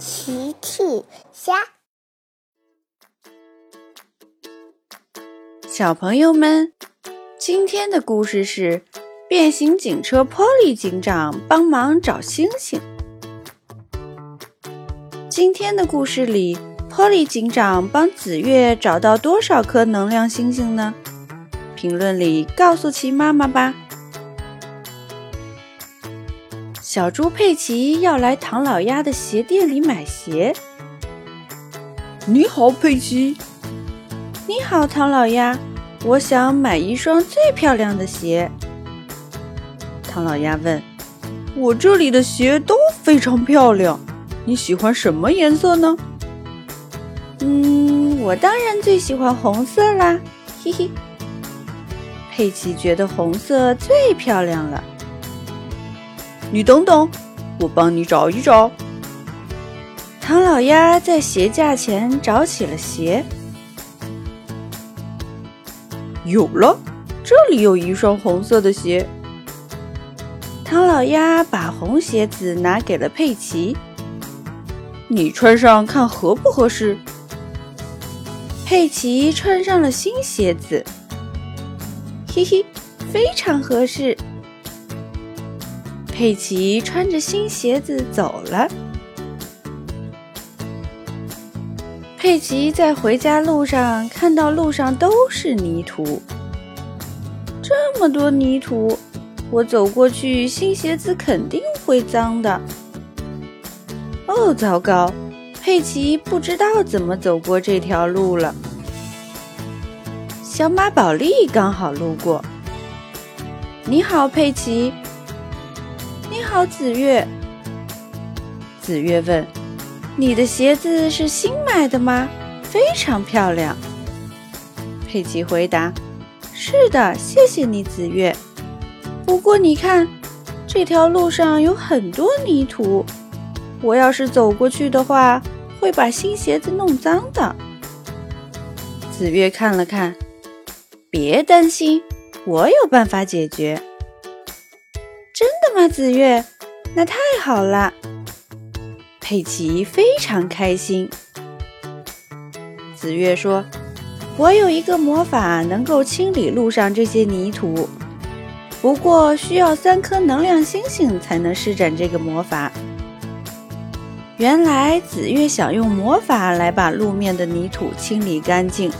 奇趣虾，小朋友们，今天的故事是变形警车波利警长帮忙找星星。今天的故事里，波利警长帮紫月找到多少颗能量星星呢？评论里告诉奇妈妈吧。小猪佩奇要来唐老鸭的鞋店里买鞋。你好，佩奇。你好，唐老鸭。我想买一双最漂亮的鞋。唐老鸭问：“我这里的鞋都非常漂亮，你喜欢什么颜色呢？”嗯，我当然最喜欢红色啦，嘿嘿。佩奇觉得红色最漂亮了。你等等，我帮你找一找。唐老鸭在鞋架前找起了鞋，有了，这里有一双红色的鞋。唐老鸭把红鞋子拿给了佩奇，你穿上看合不合适？佩奇穿上了新鞋子，嘿嘿，非常合适。佩奇穿着新鞋子走了。佩奇在回家路上看到路上都是泥土，这么多泥土，我走过去，新鞋子肯定会脏的。哦，糟糕！佩奇不知道怎么走过这条路了。小马宝莉刚好路过。你好，佩奇。你好，紫月。紫月问：“你的鞋子是新买的吗？非常漂亮。”佩奇回答：“是的，谢谢你，紫月。不过你看，这条路上有很多泥土，我要是走过去的话，会把新鞋子弄脏的。”紫月看了看，别担心，我有办法解决。真的吗，紫月？那太好了！佩奇非常开心。紫月说：“我有一个魔法，能够清理路上这些泥土，不过需要三颗能量星星才能施展这个魔法。”原来紫月想用魔法来把路面的泥土清理干净。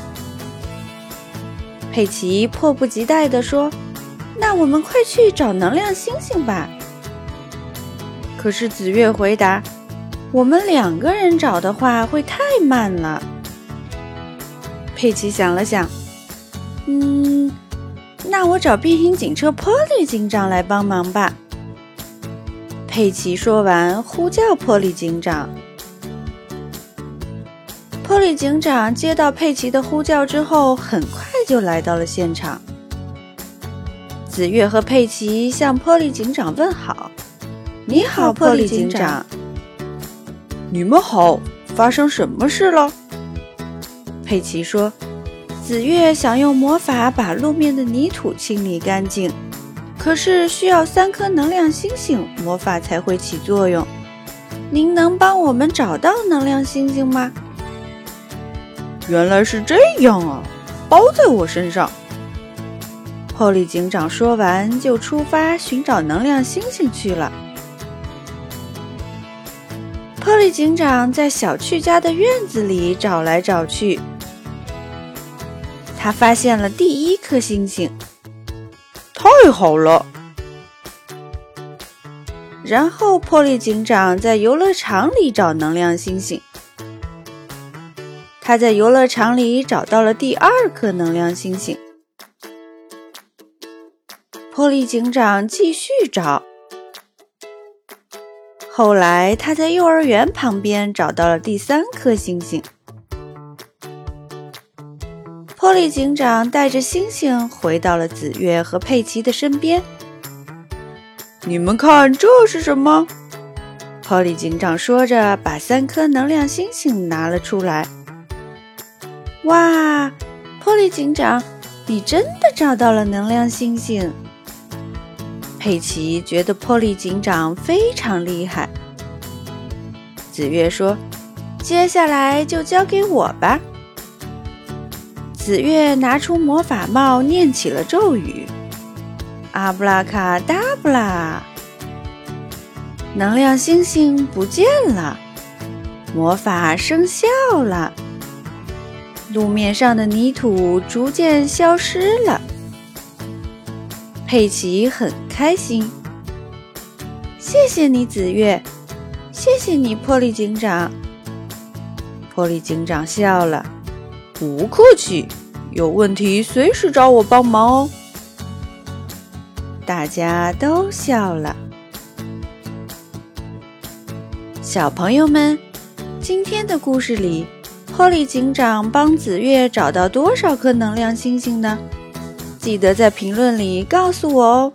佩奇迫不及待地说。那我们快去找能量星星吧。可是紫月回答：“我们两个人找的话会太慢了。”佩奇想了想，嗯，那我找变形警车波利警长来帮忙吧。佩奇说完，呼叫波利警长。波利警长接到佩奇的呼叫之后，很快就来到了现场。紫月和佩奇向波利警长问好。“你好，波利警长。”“你们好，发生什么事了？”佩奇说：“紫月想用魔法把路面的泥土清理干净，可是需要三颗能量星星，魔法才会起作用。您能帮我们找到能量星星吗？”“原来是这样啊，包在我身上。”波利警长说完，就出发寻找能量星星去了。波利警长在小趣家的院子里找来找去，他发现了第一颗星星，太好了！然后，波利警长在游乐场里找能量星星，他在游乐场里找到了第二颗能量星星。波利警长继续找，后来他在幼儿园旁边找到了第三颗星星。波利警长带着星星回到了紫月和佩奇的身边。你们看，这是什么？波利警长说着，把三颗能量星星拿了出来。哇，波利警长，你真的找到了能量星星！佩奇觉得波利警长非常厉害。紫月说：“接下来就交给我吧。”紫月拿出魔法帽，念起了咒语：“阿布拉卡达布拉！”能量星星不见了，魔法生效了，路面上的泥土逐渐消失了。佩奇很开心，谢谢你，紫月，谢谢你，波利警长。波利警长笑了，不客气，有问题随时找我帮忙哦。大家都笑了。小朋友们，今天的故事里，波利警长帮紫月找到多少颗能量星星呢？记得在评论里告诉我哦。